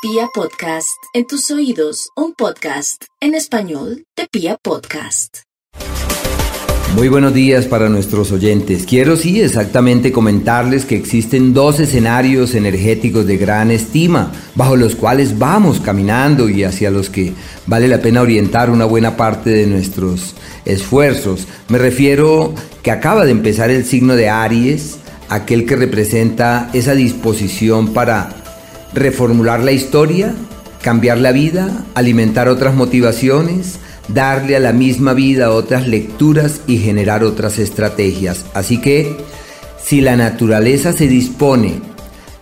Pia Podcast, en tus oídos, un podcast en español de Pia Podcast. Muy buenos días para nuestros oyentes. Quiero sí exactamente comentarles que existen dos escenarios energéticos de gran estima, bajo los cuales vamos caminando y hacia los que vale la pena orientar una buena parte de nuestros esfuerzos. Me refiero que acaba de empezar el signo de Aries, aquel que representa esa disposición para reformular la historia, cambiar la vida, alimentar otras motivaciones, darle a la misma vida otras lecturas y generar otras estrategias. Así que si la naturaleza se dispone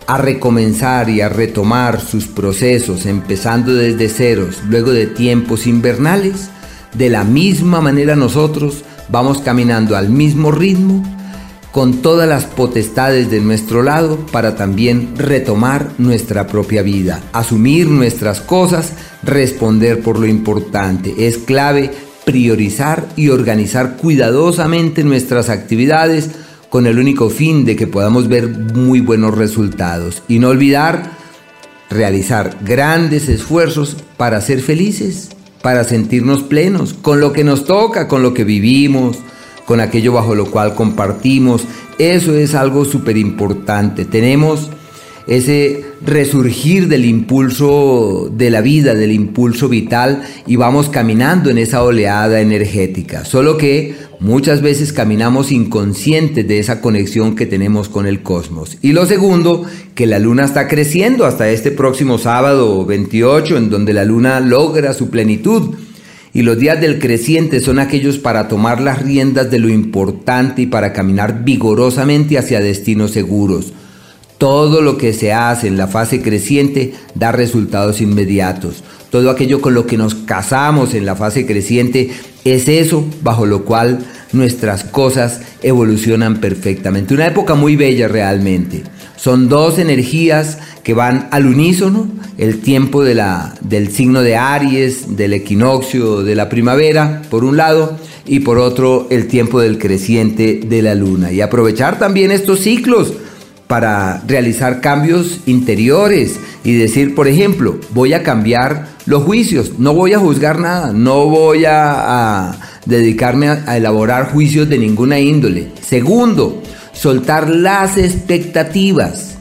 a recomenzar y a retomar sus procesos empezando desde ceros, luego de tiempos invernales, de la misma manera nosotros vamos caminando al mismo ritmo con todas las potestades de nuestro lado para también retomar nuestra propia vida, asumir nuestras cosas, responder por lo importante. Es clave priorizar y organizar cuidadosamente nuestras actividades con el único fin de que podamos ver muy buenos resultados y no olvidar realizar grandes esfuerzos para ser felices, para sentirnos plenos con lo que nos toca, con lo que vivimos, con aquello bajo lo cual compartimos. Eso es algo súper importante. Tenemos ese resurgir del impulso de la vida, del impulso vital y vamos caminando en esa oleada energética. Solo que muchas veces caminamos inconscientes de esa conexión que tenemos con el cosmos. Y lo segundo, que la luna está creciendo hasta este próximo sábado 28, en donde la luna logra su plenitud y los días del creciente son aquellos para tomar las riendas de lo importante y para caminar vigorosamente hacia destinos seguros. Todo lo que se hace en la fase creciente da resultados inmediatos. Todo aquello con lo que nos casamos en la fase creciente es eso bajo lo cual nuestras cosas evolucionan perfectamente. Una época muy bella realmente. Son dos energías que van al unísono, el tiempo del signo de Aries, del equinoccio de la primavera, por un lado, y por otro el tiempo del creciente de la luna. Y aprovechar también estos ciclos para realizar cambios interiores y decir, por ejemplo, voy a cambiar los juicios, no voy a juzgar nada, no voy a, dedicarme a elaborar juicios de ninguna índole. Segundo, soltar las expectativas.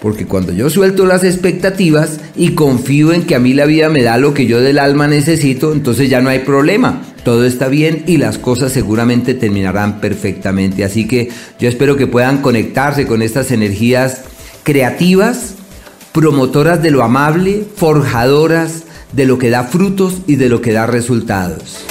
Porque cuando yo suelto las expectativas y confío en que a mí la vida me da lo que yo del alma necesito, entonces ya no hay problema. Todo está bien y las cosas seguramente terminarán perfectamente. Así que yo espero que puedan conectarse con estas energías creativas, promotoras de lo amable, forjadoras de lo que da frutos y de lo que da resultados.